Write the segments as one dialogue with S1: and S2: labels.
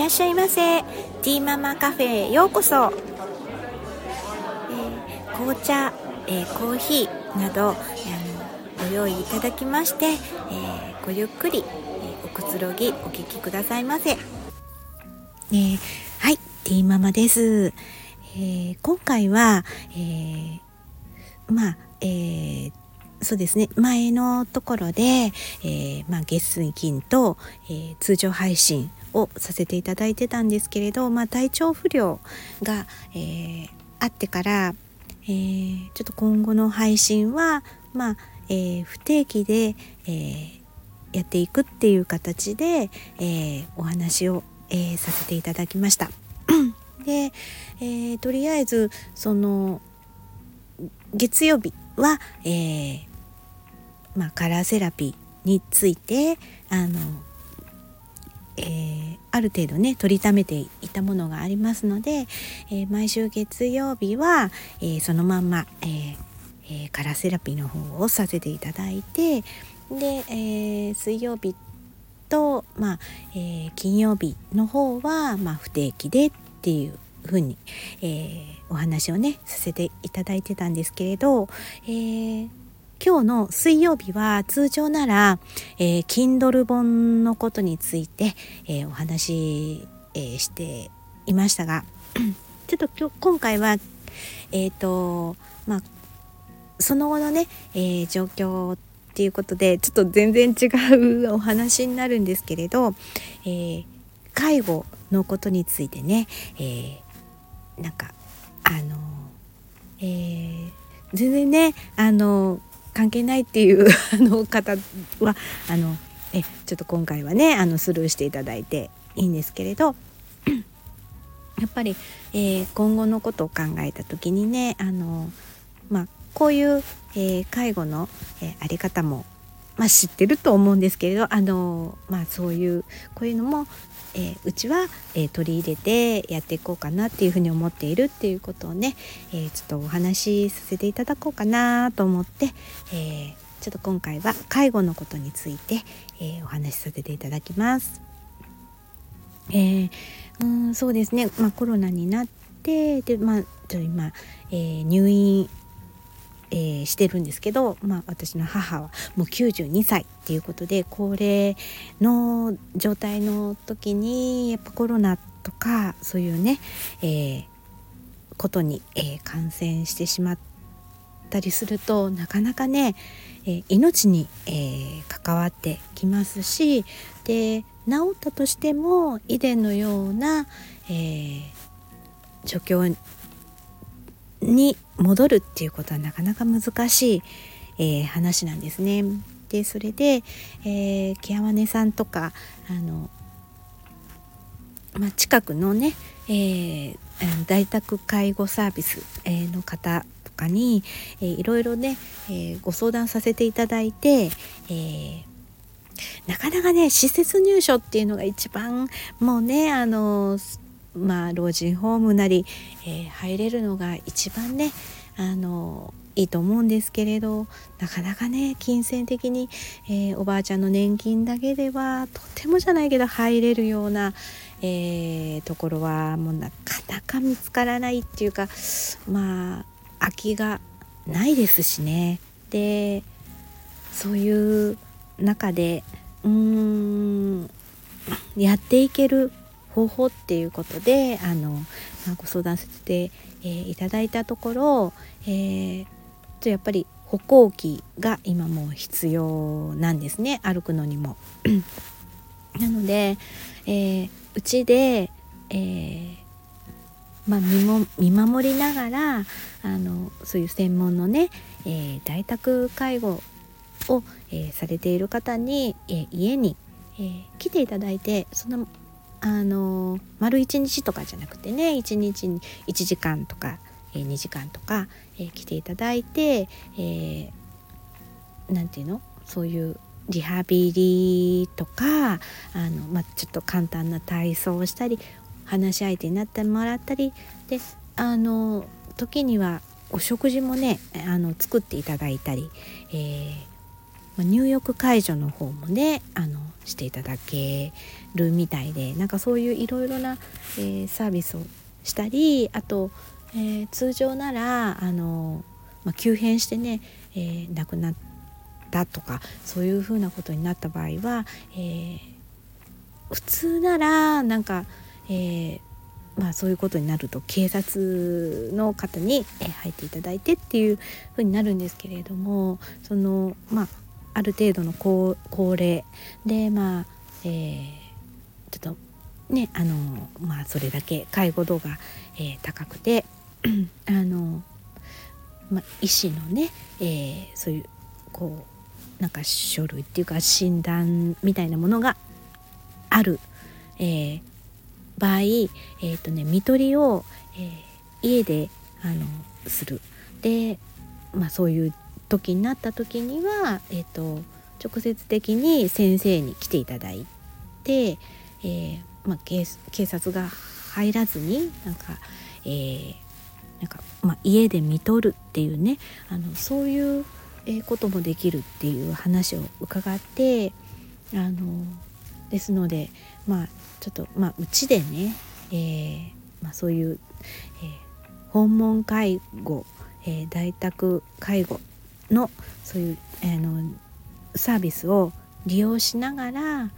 S1: らっしゃいませ。ティーママカフェへようこそ、えー、紅茶、えー、コーヒーなどあのご用意いただきまして、えー、ごゆっくり、えおくつろぎお聞きくださいませ、えはいティーママです、え今回は、えまあえー、そうですね。前のところで、えー、まあ、月水金と、えー、通常配信をさせていただいてたんですけれど、まあ、体調不良が、えー、あってから、えー、ちょっと今後の配信は、まあえー、不定期で、えー、やっていくっていう形で、えー、お話を、えー、させていただきました。で、えー、とりあえずその月曜日は、えー、まあ、カラーセラピーについてあの、えー、ある程度ね取りためていたものがありますので、えー、毎週月曜日は、え、そのまんま、ええカラーセラピーの方をさせていただいてで、え水曜日と、まあえ金曜日の方は、まあ、不定期でっていうふうに、えお話をねさせていただいてたんですけれど、えー、今日の水曜日は通常なら、えー、Kindle 本のことについて、えー、お話し、えー、していましたが ちょっと今日今回はえっ、ー、とまあその後のね、えー、状況っていうことでちょっと全然違うお話になるんですけれど、えー、介護のことについてね、えー、なんかあの、えー、全然ねあの関係ないっていう あの方はあのえちょっと今回はねあのスルーしていただいていいんですけれど やっぱり、えー、今後のことを考えた時にねあの、まあ、こういう、えー、介護の、え、あり方も、まあ、知ってると思うんですけれどあの、まあ、そういうこういうのも、えー、うちは、えー、取り入れてやっていこうかなっていうふうに思っているっていうことをね、えー、ちょっとお話しさせていただこうかなと思って、えちょっと今回は介護のことについて、えお話しさせていただきます。えうんそうですね、まあ、コロナになってで、まあ、ちょ今、え入院えー、してるんですけど、まあ、私の母はもう92歳っていうことで高齢の状態の時にやっぱコロナとかそういうね、えー、ことに、えー、感染してしまったりするとなかなかね、え命に、え関わってきますしで治ったとしても以前のような、え状況に戻るっていうことはなかなか難しい、えー、話なんですね。でそれで、えー、ケアマネさんとかあの、まあ、近くのね、えー、在宅介護サービス、の方とかに、えー、いろいろね、えー、ご相談させていただいて、えー、なかなかね施設入所っていうのが一番もうねあのまあ、老人ホームなり、えー、入れるのが一番ねあのいいと思うんですけれどなかなかね金銭的に、えー、おばあちゃんの年金だけではとてもじゃないけど入れるような、えー、ところはもうなかなか見つからないっていうかまあ空きがないですしね。でそういう中でうーんやっていける方法っていうことであの、まあ、ご相談させて、えー、いただいたところ、えー、とやっぱり歩行器が今もう必要なんですね歩くのにも。なので、えー、うちで、えーまあ、見も見守りながらあのそういう専門のね、えー、在宅介護を、えー、されている方に、えー、家に、えー、来ていただいてそのあの丸1日とかじゃなくてね1日に1時間とか、えー、2時間とか、えー、来ていただいて何、えー、て言うの？そういうリハビリとかあの、まあ、ちょっと簡単な体操をしたり話し相手になってもらったりであの時にはお食事もねあの作っていただいたり、えーま、入浴介助の方もねあのしていただけるみたいでなんかそういういろいろな、えー、サービスをしたりあと、えー、通常ならあの、まあ、急変してね、えー、亡くなったとかそういうふうなことになった場合は、えー、普通ならなんか、えーまあ、そういうことになると警察の方に、入っていただいてっていうふうになるんですけれどもそのまあある程度の高齢。でまあ、えー、ちょっとねあのまあそれだけ介護度が、えー、高くて あの、まあ、医師のね、えー、そういうこうなんか書類っていうか診断みたいなものがある、えー、場合、えーとね、看取りを、えー、家であのする。で、まあ、そういう時になった時には、えーと、直接的に先生に来ていただいて、えー、まあ、警察が入らずになんか、えー、なんかまあ、家で見とるっていうねあのそういうこともできるっていう話を伺ってあのですのでまあちょっとまあうちでね、えーまあ、そういう、えー、訪問介護、えー、在宅介護のそういう、えー、のサービスを利用しながら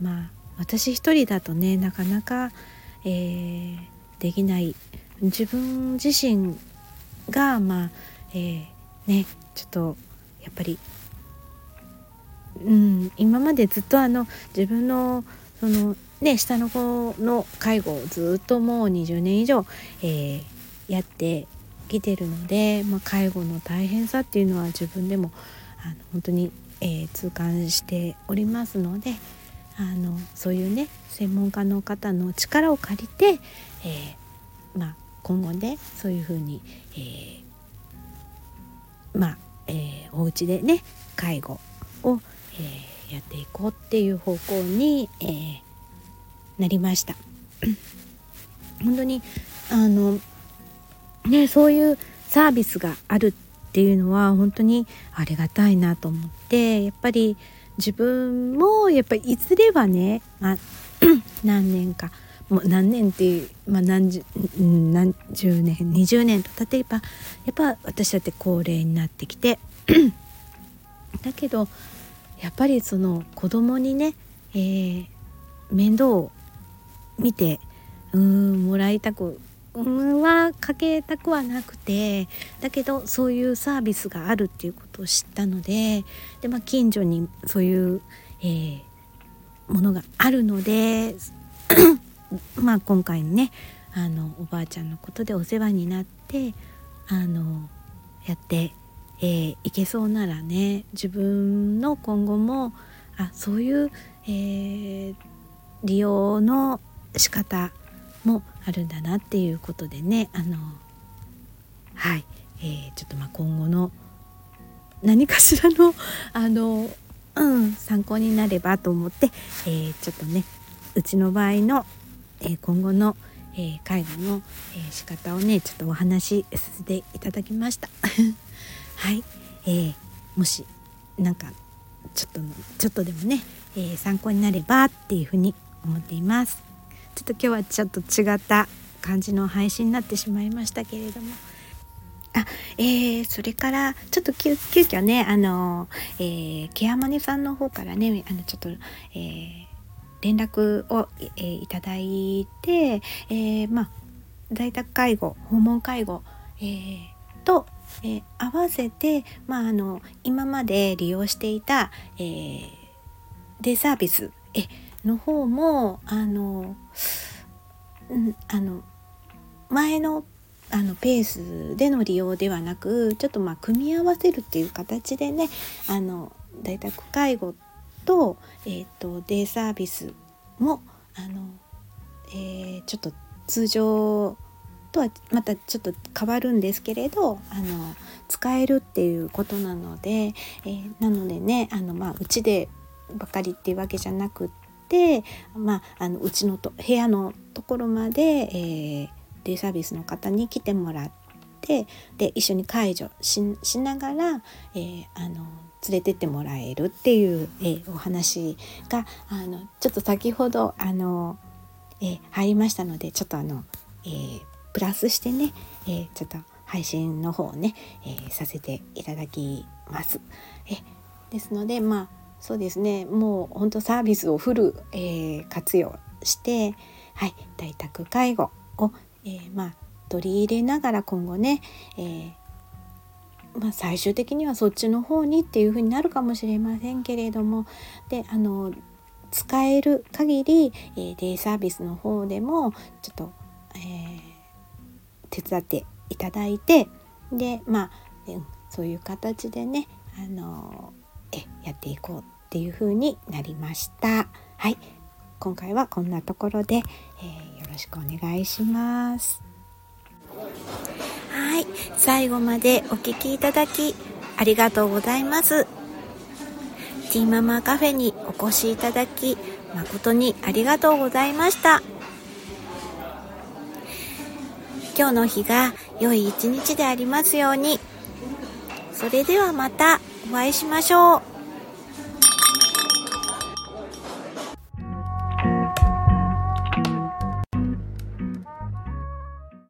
S1: まあ私一人だとねなかなか、えー、できない。自分自身がまあ、えー、ねちょっとやっぱりうん、今までずっとあの自分のそのね下の子の介護をずっともう20年以上、えー、やってきてるので、まあ、介護の大変さっていうのは自分でもあの本当に、えー、痛感しておりますのであのそういうね専門家の方の力を借りて、えー、まあ、今後ねそういうふうに、えまあ、えー、お家でね介護をえー、やっていこうっていう方向に、えー、なりました。本当にあのねそういうサービスがあるっていうのは本当にありがたいなと思ってやっぱり自分もやっぱりいずれはね、まあ、何年かもう何年っていう、まあ、何十何十年20年と例えばやっぱ私だって高齢になってきて だけどやっぱりその子供にね、えー、面倒を見てうんもらいたくはかけたくはなくてだけどそういうサービスがあるっていうことを知ったのでで、まあ、近所にそういう、えー、ものがあるので まあ今回ねあのおばあちゃんのことでお世話になってあのやってえー、いけそうならね自分の今後もあそういう、えー、利用の仕方もあるんだなっていうことでねあのはい、えー、ちょっとま今後の何かしらの あの、うん、参考になればと思って、えー、ちょっとねうちの場合の、えー、今後の、えー、介護の、えー、仕方をねちょっとお話しさせていただきました。はい、えー、もしなんかちょっとちょっとでもね、え、参考になればっていうふうに思っていますちょっと今日はちょっと違った感じの配信になってしまいましたけれども。あえー、それからちょっと急急遽ねあの、えー、ケアマネさんの方からねあのちょっと、えー、連絡を、えー、いただいて、えー、まあ在宅介護訪問介護、えー、とえー、合わせて、まあ、あの今まで利用していた、え、デイサービスえの方もあの、うん、あの前のあのペースでの利用ではなくちょっとまあ組み合わせるっていう形でねあの在宅介護と,、えーと、デイサービスもあの、えー、ちょっと通常とはまたちょっと変わるんですけれどあの使えるっていうことなので、えー、なのでねあの、まあ、うちでばかりっていうわけじゃなくって、まあ、あのうちのと部屋のところまで、えー、デイサービスの方に来てもらってで一緒に介助しながら、えー、あの連れてってもらえるっていう、えー、お話があのちょっと先ほどあの、えー、入りましたのでちょっとあの、えー、プラスしてね、えちょっと配信の方をね、えさせていただきます。えですのでまあそうですね。もう本当サービスをフル、え活用して、はい、在宅介護を、えまあ、取り入れながら今後ね、えーまあ、最終的にはそっちの方にっていう風になるかもしれませんけれどもであの使える限り、え、デイサービスの方でもちょっと、え、手伝っていただいてでまあ、うん、そういう形でねあのえやっていこうっていう風になりました。はい。今回はこんなところで、えー、よろしくお願いします。はい。最後までお聴きいただきありがとうございます。ティーママカフェにお越しいただき誠にありがとうございました。今日の日が良い一日でありますように。それではまた。お会いしましょう。